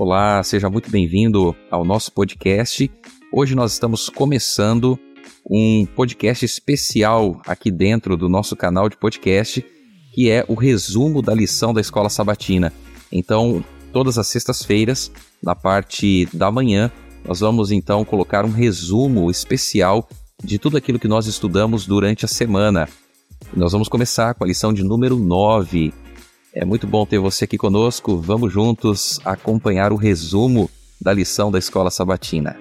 Olá, seja muito bem-vindo ao nosso podcast. Hoje nós estamos começando um podcast especial aqui dentro do nosso canal de podcast, que é o resumo da lição da Escola Sabatina. Então, todas as sextas-feiras, na parte da manhã, nós vamos então colocar um resumo especial de tudo aquilo que nós estudamos durante a semana. nós vamos começar com a lição de número 9. É muito bom ter você aqui conosco. Vamos juntos acompanhar o resumo da lição da Escola Sabatina.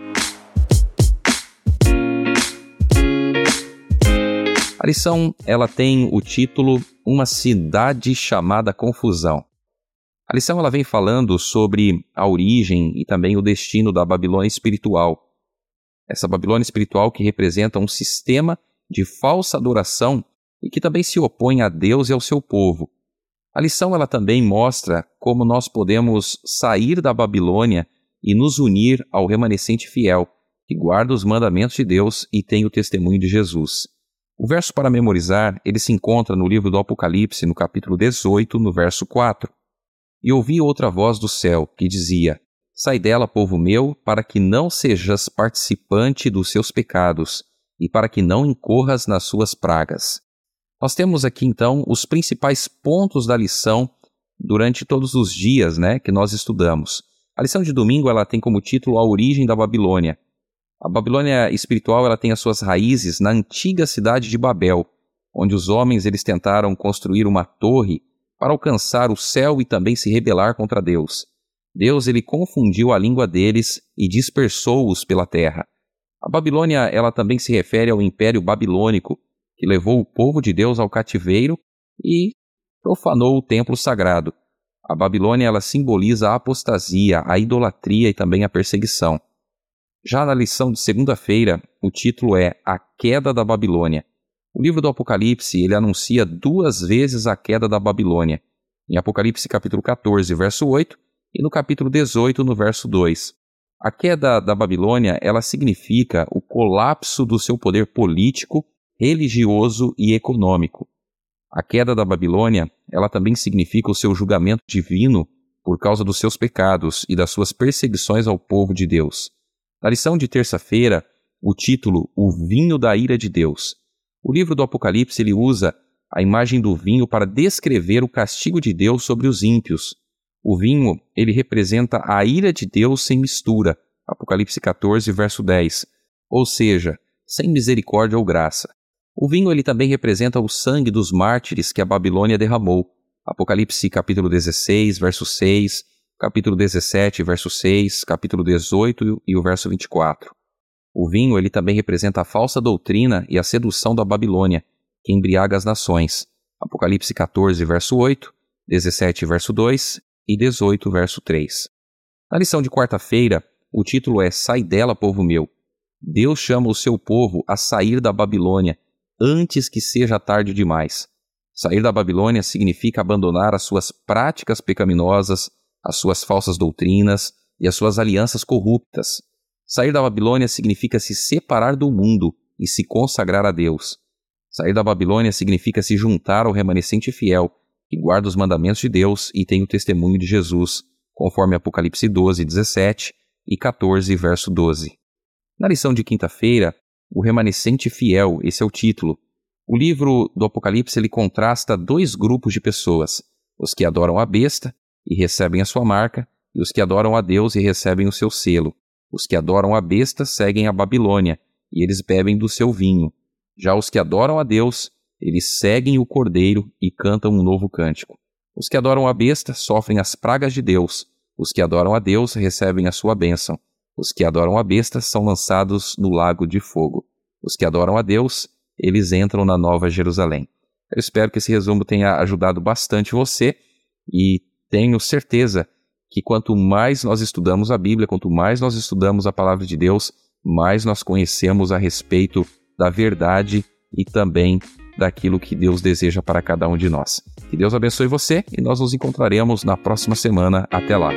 A lição ela tem o título Uma cidade chamada confusão. A lição ela vem falando sobre a origem e também o destino da Babilônia espiritual. Essa Babilônia espiritual que representa um sistema de falsa adoração e que também se opõe a Deus e ao seu povo. A lição ela também mostra como nós podemos sair da Babilônia e nos unir ao remanescente fiel, que guarda os mandamentos de Deus e tem o testemunho de Jesus. O verso para memorizar, ele se encontra no livro do Apocalipse, no capítulo 18, no verso 4. E ouvi outra voz do céu, que dizia: Sai dela, povo meu, para que não sejas participante dos seus pecados, e para que não incorras nas suas pragas. Nós temos aqui então os principais pontos da lição durante todos os dias, né, que nós estudamos. A lição de domingo ela tem como título a origem da Babilônia. A Babilônia espiritual ela tem as suas raízes na antiga cidade de Babel, onde os homens eles tentaram construir uma torre para alcançar o céu e também se rebelar contra Deus. Deus ele confundiu a língua deles e dispersou-os pela terra. A Babilônia ela também se refere ao Império Babilônico, que levou o povo de Deus ao cativeiro e profanou o templo sagrado. A Babilônia ela simboliza a apostasia, a idolatria e também a perseguição. Já na lição de segunda-feira, o título é A Queda da Babilônia. O livro do Apocalipse, ele anuncia duas vezes a queda da Babilônia, em Apocalipse capítulo 14, verso 8, e no capítulo 18, no verso 2. A queda da Babilônia, ela significa o colapso do seu poder político, religioso e econômico. A queda da Babilônia, ela também significa o seu julgamento divino por causa dos seus pecados e das suas perseguições ao povo de Deus. Na lição de terça-feira, o título O Vinho da Ira de Deus o livro do Apocalipse ele usa a imagem do vinho para descrever o castigo de Deus sobre os ímpios. O vinho, ele representa a ira de Deus sem mistura. Apocalipse 14, verso 10. Ou seja, sem misericórdia ou graça. O vinho ele também representa o sangue dos mártires que a Babilônia derramou. Apocalipse capítulo 16, verso 6, capítulo 17, verso 6, capítulo 18 e o verso 24. O vinho ele também representa a falsa doutrina e a sedução da Babilônia, que embriaga as nações. Apocalipse 14, verso 8, 17, verso 2 e 18, verso 3. Na lição de quarta-feira, o título é Sai dela, povo meu. Deus chama o seu povo a sair da Babilônia antes que seja tarde demais. Sair da Babilônia significa abandonar as suas práticas pecaminosas, as suas falsas doutrinas e as suas alianças corruptas. Sair da Babilônia significa se separar do mundo e se consagrar a Deus. Sair da Babilônia significa se juntar ao remanescente fiel, que guarda os mandamentos de Deus e tem o testemunho de Jesus, conforme Apocalipse 12, 17 e 14, verso 12. Na lição de quinta-feira, o remanescente fiel, esse é o título. O livro do Apocalipse ele contrasta dois grupos de pessoas: os que adoram a besta e recebem a sua marca, e os que adoram a Deus e recebem o seu selo. Os que adoram a besta seguem a Babilônia, e eles bebem do seu vinho. Já os que adoram a Deus, eles seguem o Cordeiro e cantam um novo cântico. Os que adoram a besta sofrem as pragas de Deus. Os que adoram a Deus recebem a sua bênção. Os que adoram a besta são lançados no lago de fogo. Os que adoram a Deus, eles entram na Nova Jerusalém. Eu espero que esse resumo tenha ajudado bastante você e tenho certeza que quanto mais nós estudamos a Bíblia, quanto mais nós estudamos a palavra de Deus, mais nós conhecemos a respeito da verdade e também daquilo que Deus deseja para cada um de nós. Que Deus abençoe você e nós nos encontraremos na próxima semana. Até lá.